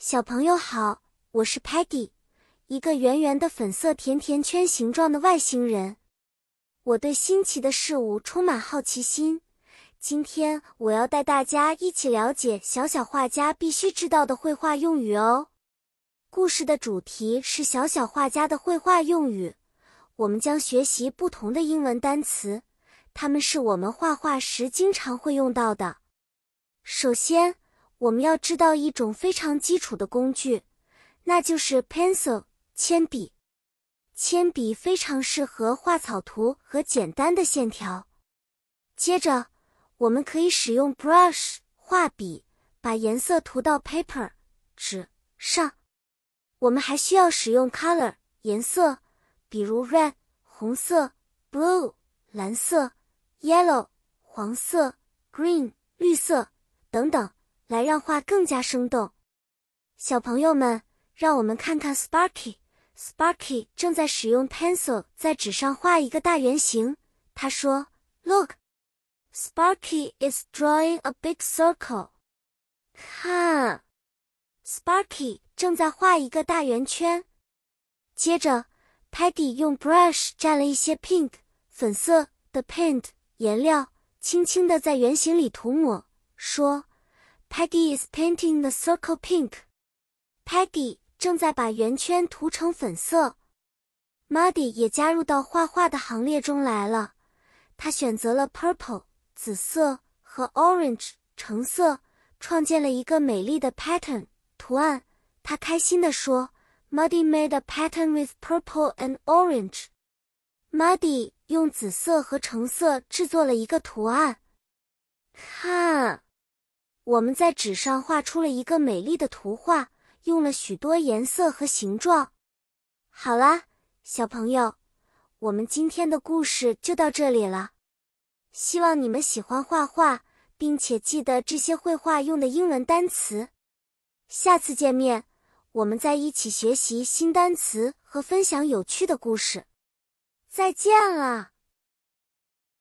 小朋友好，我是 Patty，一个圆圆的粉色甜甜圈形状的外星人。我对新奇的事物充满好奇心。今天我要带大家一起了解小小画家必须知道的绘画用语哦。故事的主题是小小画家的绘画用语，我们将学习不同的英文单词，它们是我们画画时经常会用到的。首先。我们要知道一种非常基础的工具，那就是 pencil 铅笔。铅笔非常适合画草图和简单的线条。接着，我们可以使用 brush 画笔，把颜色涂到 paper 纸上。我们还需要使用 color 颜色，比如 red 红色，blue 蓝色，yellow 黄色，green 绿色等等。来让画更加生动，小朋友们，让我们看看 Sparky。Sparky 正在使用 pencil 在纸上画一个大圆形。他说：“Look, Sparky is drawing a big circle。”看，Sparky 正在画一个大圆圈。接着，Paddy 用 brush 蘸了一些 pink 粉色的 paint 颜料，轻轻地在圆形里涂抹，说。Peggy is painting the circle pink. Peggy 正在把圆圈涂成粉色。Muddy 也加入到画画的行列中来了。他选择了 purple 紫色和 orange 橙色，创建了一个美丽的 pattern 图案。他开心地说：“Muddy made a pattern with purple and orange.” Muddy 用紫色和橙色制作了一个图案。看。我们在纸上画出了一个美丽的图画，用了许多颜色和形状。好啦，小朋友，我们今天的故事就到这里了。希望你们喜欢画画，并且记得这些绘画用的英文单词。下次见面，我们再一起学习新单词和分享有趣的故事。再见了。